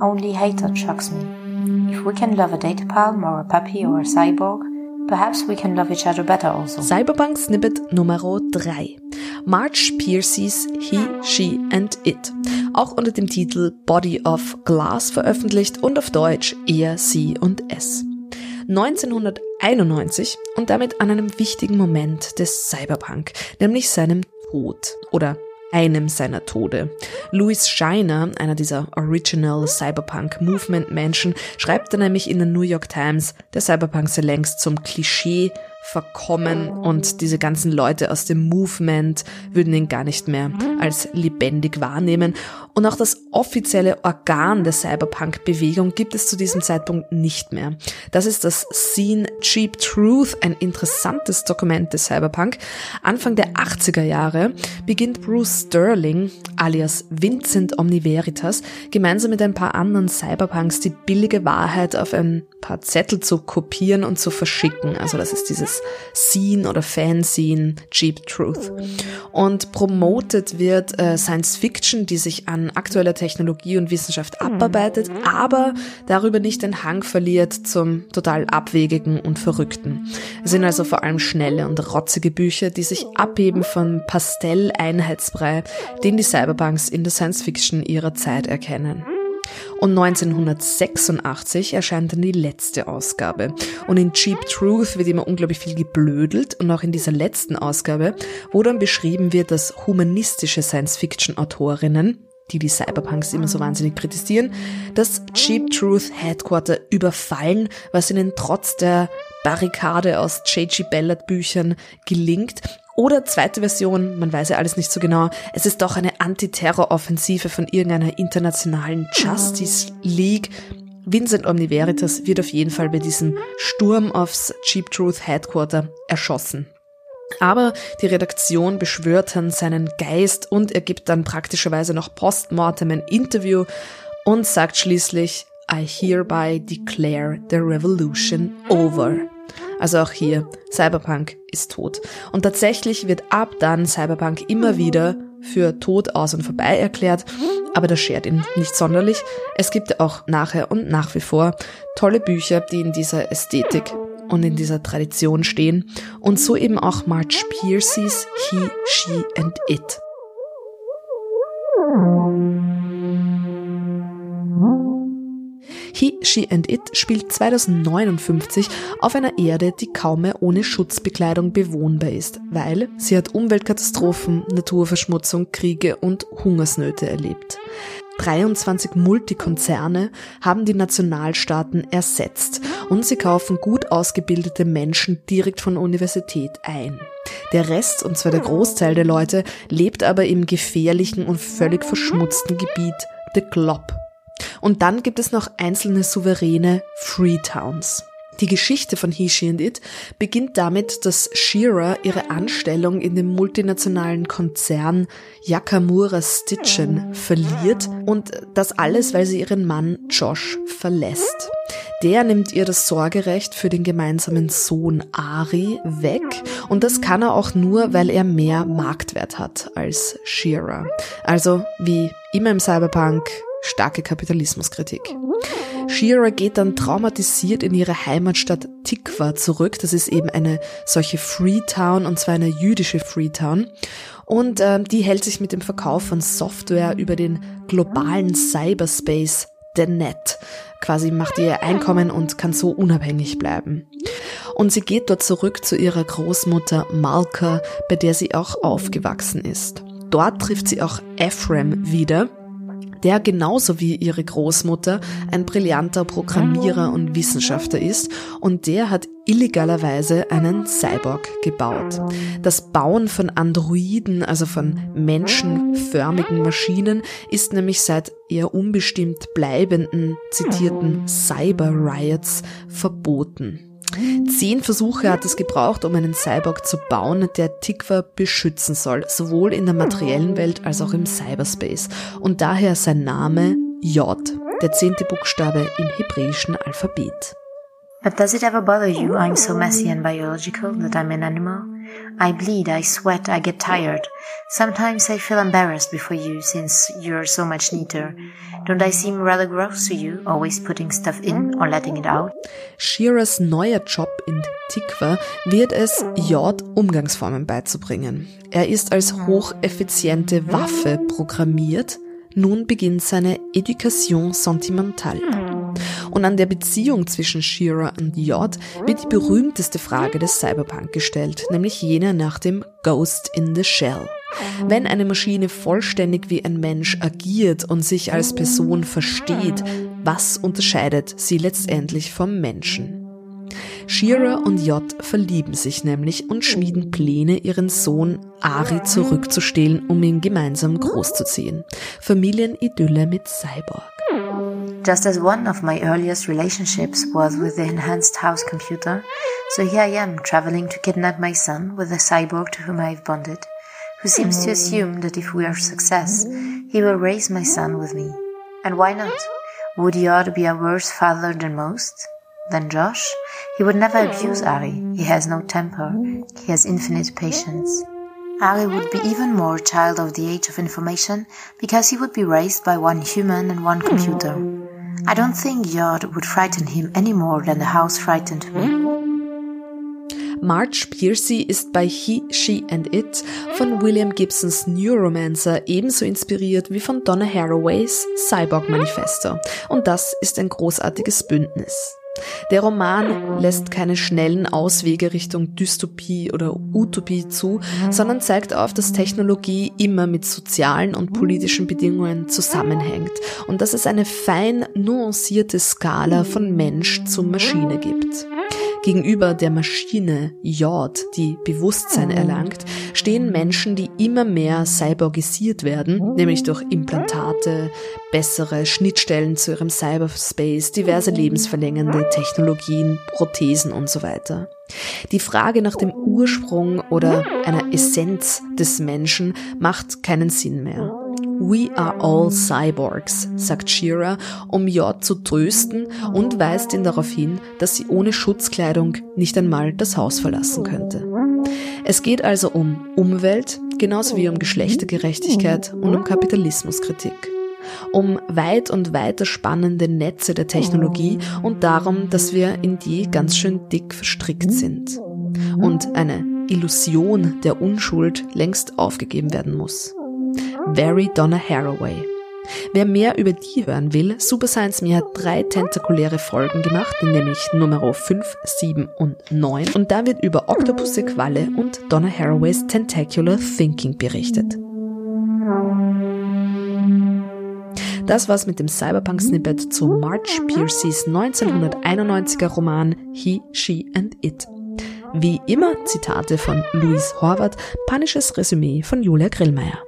only hatred shocks me. If we can love a data palm or a puppy or a cyborg, perhaps we can love each other better also. Cyberpunk Snippet Nummer 3. March Piercy's He, She and It. Auch unter dem Titel Body of Glass veröffentlicht und auf Deutsch Er, Sie und Es. 1991 und damit an einem wichtigen Moment des Cyberpunk, nämlich seinem Tod oder einem seiner Tode. Louis Shiner, einer dieser Original Cyberpunk Movement Menschen, schreibt dann nämlich in der New York Times, der Cyberpunk sei längst zum Klischee verkommen und diese ganzen Leute aus dem Movement würden ihn gar nicht mehr als lebendig wahrnehmen. Und auch das offizielle Organ der Cyberpunk-Bewegung gibt es zu diesem Zeitpunkt nicht mehr. Das ist das Scene Cheap Truth, ein interessantes Dokument des Cyberpunk. Anfang der 80er Jahre beginnt Bruce Sterling, alias Vincent Omniveritas, gemeinsam mit ein paar anderen Cyberpunks die billige Wahrheit auf ein paar Zettel zu kopieren und zu verschicken. Also das ist dieses Scene oder Fanscene Cheap Truth. Und promotet wird äh, Science Fiction, die sich an aktueller Technologie und Wissenschaft abarbeitet, aber darüber nicht den Hang verliert zum total abwegigen und verrückten. Es sind also vor allem schnelle und rotzige Bücher, die sich abheben vom Pastell-Einheitsbrei, den die Cyberpunks in der Science Fiction ihrer Zeit erkennen. Und 1986 erscheint dann die letzte Ausgabe. Und in Cheap Truth wird immer unglaublich viel geblödelt. Und auch in dieser letzten Ausgabe, wo dann beschrieben wird, dass humanistische Science-Fiction-Autorinnen die die Cyberpunks immer so wahnsinnig kritisieren, das Cheap Truth Headquarter überfallen, was ihnen trotz der Barrikade aus J.G. Ballard Büchern gelingt oder zweite Version, man weiß ja alles nicht so genau, es ist doch eine Antiterroroffensive von irgendeiner internationalen Justice League. Vincent Omniveritas wird auf jeden Fall bei diesem Sturm aufs Cheap Truth Headquarter erschossen. Aber die Redaktion beschwört dann seinen Geist und er gibt dann praktischerweise noch postmortem ein Interview und sagt schließlich, I hereby declare the revolution over. Also auch hier, Cyberpunk ist tot. Und tatsächlich wird ab dann Cyberpunk immer wieder für tot aus und vorbei erklärt, aber das schert ihn nicht sonderlich. Es gibt auch nachher und nach wie vor tolle Bücher, die in dieser Ästhetik und in dieser Tradition stehen und so eben auch March Piercy's He, She and It. He, She and It spielt 2059 auf einer Erde, die kaum mehr ohne Schutzbekleidung bewohnbar ist, weil sie hat Umweltkatastrophen, Naturverschmutzung, Kriege und Hungersnöte erlebt. 23 Multikonzerne haben die Nationalstaaten ersetzt und sie kaufen gut ausgebildete Menschen direkt von Universität ein. Der Rest, und zwar der Großteil der Leute, lebt aber im gefährlichen und völlig verschmutzten Gebiet The Glob und dann gibt es noch einzelne souveräne Freetowns. Die Geschichte von He, She and It beginnt damit, dass Shira ihre Anstellung in dem multinationalen Konzern Yakamura Stitchen verliert und das alles, weil sie ihren Mann Josh verlässt. Der nimmt ihr das Sorgerecht für den gemeinsamen Sohn Ari weg und das kann er auch nur, weil er mehr Marktwert hat als Shira. Also wie immer im Cyberpunk starke Kapitalismuskritik. Shira geht dann traumatisiert in ihre Heimatstadt Tikva zurück. Das ist eben eine solche Freetown und zwar eine jüdische Freetown. Und äh, die hält sich mit dem Verkauf von Software über den globalen Cyberspace, Net, quasi macht ihr Einkommen und kann so unabhängig bleiben. Und sie geht dort zurück zu ihrer Großmutter Malka, bei der sie auch aufgewachsen ist. Dort trifft sie auch Ephraim wieder, der genauso wie ihre Großmutter ein brillanter Programmierer und Wissenschaftler ist und der hat illegalerweise einen Cyborg gebaut. Das Bauen von Androiden, also von menschenförmigen Maschinen, ist nämlich seit eher unbestimmt bleibenden, zitierten Cyber Riots verboten. Zehn Versuche hat es gebraucht, um einen Cyborg zu bauen, der Tikva beschützen soll, sowohl in der materiellen Welt als auch im Cyberspace. Und daher sein Name J, der zehnte Buchstabe im hebräischen Alphabet. But does it ever bother you I'm so messy and biological that I'm an animal? I bleed, I sweat, I get tired. Sometimes I feel embarrassed before you since you're so much neater. Don't I seem rather gross to you, always putting stuff in or letting it out? Shearers neuer Job in Tikva wird es, J Umgangsformen beizubringen. Er ist als hocheffiziente Waffe programmiert. Nun beginnt seine Education sentimentale. Und an der Beziehung zwischen Shearer und J wird die berühmteste Frage des Cyberpunk gestellt, nämlich jene nach dem Ghost in the Shell. Wenn eine Maschine vollständig wie ein Mensch agiert und sich als Person versteht, was unterscheidet sie letztendlich vom Menschen? Shearer und J verlieben sich nämlich und schmieden Pläne, ihren Sohn Ari zurückzustehlen, um ihn gemeinsam großzuziehen. Familienidylle mit Cyborg. Just as one of my earliest relationships was with the enhanced house computer, so here I am traveling to kidnap my son with the cyborg to whom I have bonded, who seems to assume that if we are success, he will raise my son with me. And why not? Would he Yod be a worse father than most? Than Josh? He would never abuse Ari. He has no temper. He has infinite patience. Ari would be even more a child of the age of information because he would be raised by one human and one computer. I don't think Yod would frighten him any more than the house frightened me. Marge Piercy ist bei He, She and It von William Gibsons Neuromancer ebenso inspiriert wie von Donna Haraways Cyborg Manifesto. Und das ist ein großartiges Bündnis. Der Roman lässt keine schnellen Auswege Richtung Dystopie oder Utopie zu, sondern zeigt auf, dass Technologie immer mit sozialen und politischen Bedingungen zusammenhängt und dass es eine fein nuancierte Skala von Mensch zu Maschine gibt. Gegenüber der Maschine J, die Bewusstsein erlangt, stehen Menschen, die immer mehr cyborgisiert werden, nämlich durch Implantate, bessere Schnittstellen zu ihrem Cyberspace, diverse lebensverlängernde Technologien, Prothesen und so weiter. Die Frage nach dem Ursprung oder einer Essenz des Menschen macht keinen Sinn mehr. We are all cyborgs, sagt Shira, um J zu trösten und weist ihn darauf hin, dass sie ohne Schutzkleidung nicht einmal das Haus verlassen könnte. Es geht also um Umwelt, genauso wie um Geschlechtergerechtigkeit und um Kapitalismuskritik um weit und weiter spannende Netze der Technologie und darum, dass wir in die ganz schön dick verstrickt sind. Und eine Illusion der Unschuld längst aufgegeben werden muss. Very Donna Haraway. Wer mehr über die hören will, Super Science Me hat drei tentakuläre Folgen gemacht, nämlich Nummer 5, 7 und 9. Und da wird über Octopusse Qualle und Donna Haraways Tentacular Thinking berichtet. Das war's mit dem Cyberpunk-Snippet zu March Piercys 1991er Roman He, She and It. Wie immer Zitate von Louise Horvath, panisches Resümee von Julia Grillmeier.